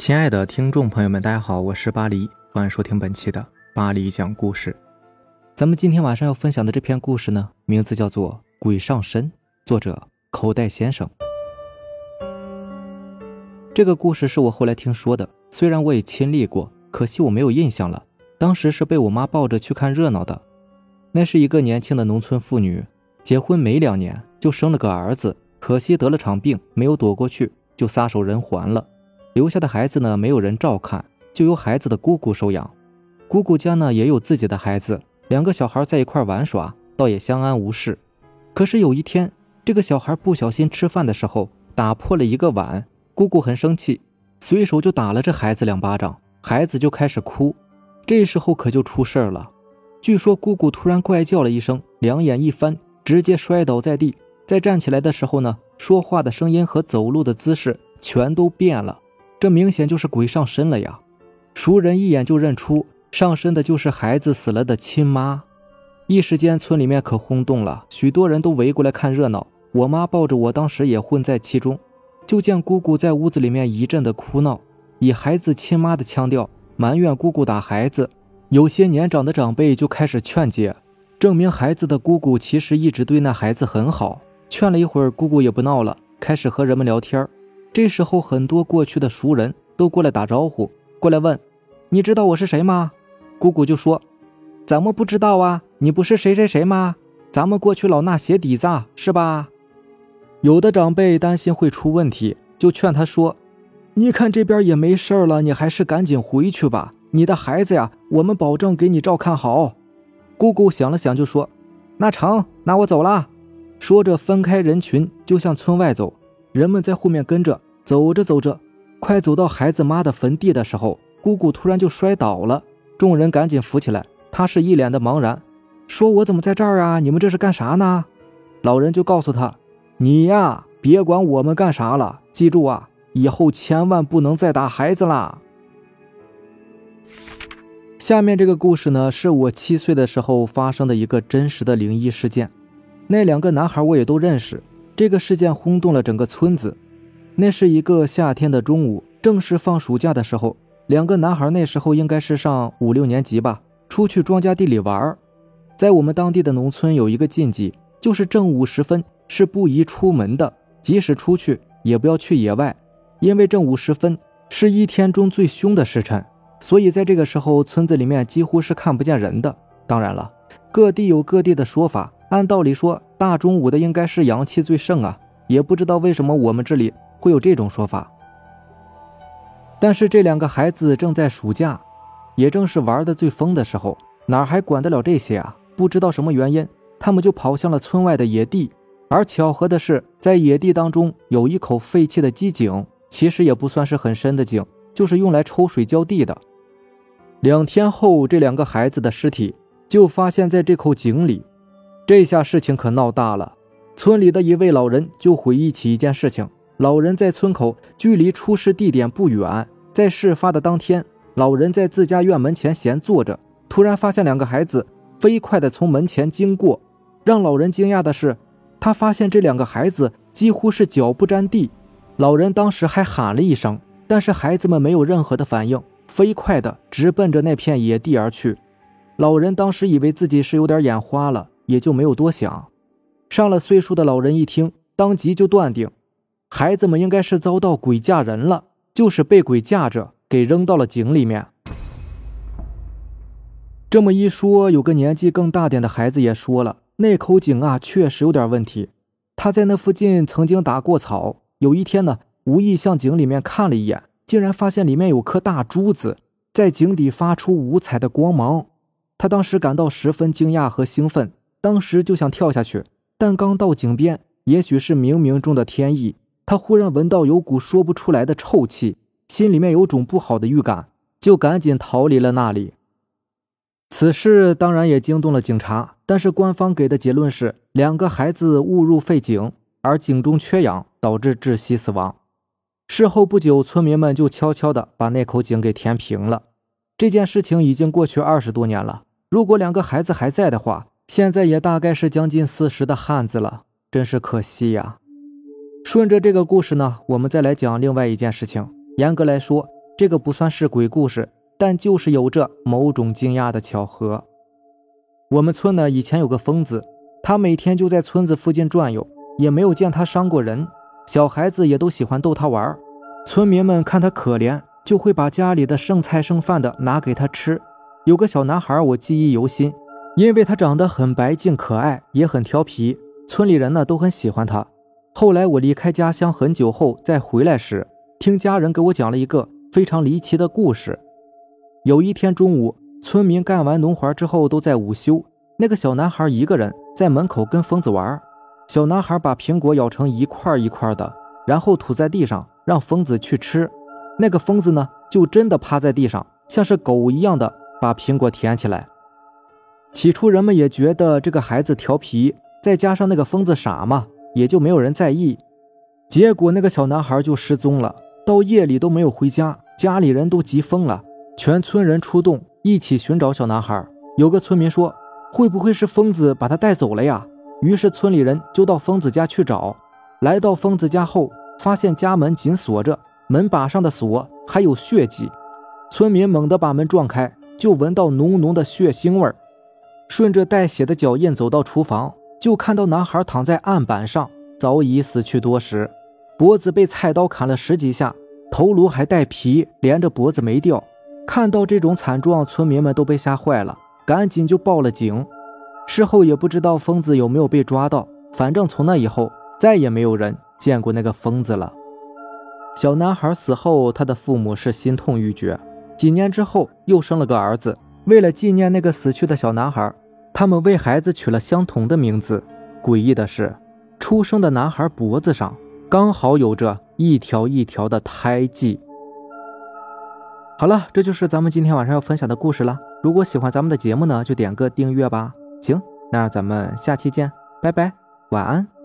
亲爱的听众朋友们，大家好，我是巴黎，欢迎收听本期的巴黎讲故事。咱们今天晚上要分享的这篇故事呢，名字叫做《鬼上身》，作者口袋先生。这个故事是我后来听说的，虽然我也亲历过，可惜我没有印象了。当时是被我妈抱着去看热闹的。那是一个年轻的农村妇女，结婚没两年就生了个儿子，可惜得了场病，没有躲过去，就撒手人寰了。留下的孩子呢，没有人照看，就由孩子的姑姑收养。姑姑家呢也有自己的孩子，两个小孩在一块玩耍，倒也相安无事。可是有一天，这个小孩不小心吃饭的时候打破了一个碗，姑姑很生气，随手就打了这孩子两巴掌，孩子就开始哭。这时候可就出事了，据说姑姑突然怪叫了一声，两眼一翻，直接摔倒在地。再站起来的时候呢，说话的声音和走路的姿势全都变了。这明显就是鬼上身了呀！熟人一眼就认出上身的就是孩子死了的亲妈，一时间村里面可轰动了，许多人都围过来看热闹。我妈抱着我，当时也混在其中，就见姑姑在屋子里面一阵的哭闹，以孩子亲妈的腔调埋怨姑姑打孩子。有些年长的长辈就开始劝解，证明孩子的姑姑其实一直对那孩子很好。劝了一会儿，姑姑也不闹了，开始和人们聊天这时候，很多过去的熟人都过来打招呼，过来问：“你知道我是谁吗？”姑姑就说：“怎么不知道啊？你不是谁谁谁吗？咱们过去老衲鞋底子是吧？”有的长辈担心会出问题，就劝他说：“你看这边也没事了，你还是赶紧回去吧。你的孩子呀，我们保证给你照看好。”姑姑想了想，就说：“那成，那我走了。”说着分开人群，就向村外走。人们在后面跟着走着走着，快走到孩子妈的坟地的时候，姑姑突然就摔倒了。众人赶紧扶起来，她是一脸的茫然，说：“我怎么在这儿啊？你们这是干啥呢？”老人就告诉他：“你呀，别管我们干啥了，记住啊，以后千万不能再打孩子啦。”下面这个故事呢，是我七岁的时候发生的一个真实的灵异事件。那两个男孩我也都认识。这个事件轰动了整个村子。那是一个夏天的中午，正是放暑假的时候。两个男孩那时候应该是上五六年级吧，出去庄稼地里玩。在我们当地的农村有一个禁忌，就是正午时分是不宜出门的，即使出去也不要去野外，因为正午时分是一天中最凶的时辰。所以在这个时候，村子里面几乎是看不见人的。当然了，各地有各地的说法。按道理说，大中午的应该是阳气最盛啊，也不知道为什么我们这里会有这种说法。但是这两个孩子正在暑假，也正是玩的最疯的时候，哪还管得了这些啊？不知道什么原因，他们就跑向了村外的野地。而巧合的是，在野地当中有一口废弃的机井，其实也不算是很深的井，就是用来抽水浇地的。两天后，这两个孩子的尸体就发现在这口井里。这下事情可闹大了，村里的一位老人就回忆起一件事情。老人在村口，距离出事地点不远。在事发的当天，老人在自家院门前闲坐着，突然发现两个孩子飞快地从门前经过。让老人惊讶的是，他发现这两个孩子几乎是脚不沾地。老人当时还喊了一声，但是孩子们没有任何的反应，飞快地直奔着那片野地而去。老人当时以为自己是有点眼花了。也就没有多想。上了岁数的老人一听，当即就断定，孩子们应该是遭到鬼嫁人了，就是被鬼架着给扔到了井里面。这么一说，有个年纪更大点的孩子也说了，那口井啊，确实有点问题。他在那附近曾经打过草，有一天呢，无意向井里面看了一眼，竟然发现里面有颗大珠子在井底发出五彩的光芒。他当时感到十分惊讶和兴奋。当时就想跳下去，但刚到井边，也许是冥冥中的天意，他忽然闻到有股说不出来的臭气，心里面有种不好的预感，就赶紧逃离了那里。此事当然也惊动了警察，但是官方给的结论是两个孩子误入废井，而井中缺氧导致窒息死亡。事后不久，村民们就悄悄地把那口井给填平了。这件事情已经过去二十多年了，如果两个孩子还在的话。现在也大概是将近四十的汉子了，真是可惜呀。顺着这个故事呢，我们再来讲另外一件事情。严格来说，这个不算是鬼故事，但就是有着某种惊讶的巧合。我们村呢以前有个疯子，他每天就在村子附近转悠，也没有见他伤过人，小孩子也都喜欢逗他玩。村民们看他可怜，就会把家里的剩菜剩饭的拿给他吃。有个小男孩，我记忆犹新，因为他长得很白净可爱，也很调皮，村里人呢都很喜欢他。后来我离开家乡很久后再回来时，听家人给我讲了一个非常离奇的故事。有一天中午。村民干完农活之后都在午休，那个小男孩一个人在门口跟疯子玩。小男孩把苹果咬成一块一块的，然后吐在地上，让疯子去吃。那个疯子呢，就真的趴在地上，像是狗一样的把苹果舔起来。起初人们也觉得这个孩子调皮，再加上那个疯子傻嘛，也就没有人在意。结果那个小男孩就失踪了，到夜里都没有回家，家里人都急疯了，全村人出动。一起寻找小男孩。有个村民说：“会不会是疯子把他带走了呀？”于是村里人就到疯子家去找。来到疯子家后，发现家门紧锁着，门把上的锁还有血迹。村民猛地把门撞开，就闻到浓浓的血腥味儿。顺着带血的脚印走到厨房，就看到男孩躺在案板上，早已死去多时，脖子被菜刀砍了十几下，头颅还带皮，连着脖子没掉。看到这种惨状，村民们都被吓坏了，赶紧就报了警。事后也不知道疯子有没有被抓到，反正从那以后再也没有人见过那个疯子了。小男孩死后，他的父母是心痛欲绝。几年之后，又生了个儿子。为了纪念那个死去的小男孩，他们为孩子取了相同的名字。诡异的是，出生的男孩脖子上刚好有着一条一条的胎记。好了，这就是咱们今天晚上要分享的故事了。如果喜欢咱们的节目呢，就点个订阅吧。行，那咱们下期见，拜拜，晚安。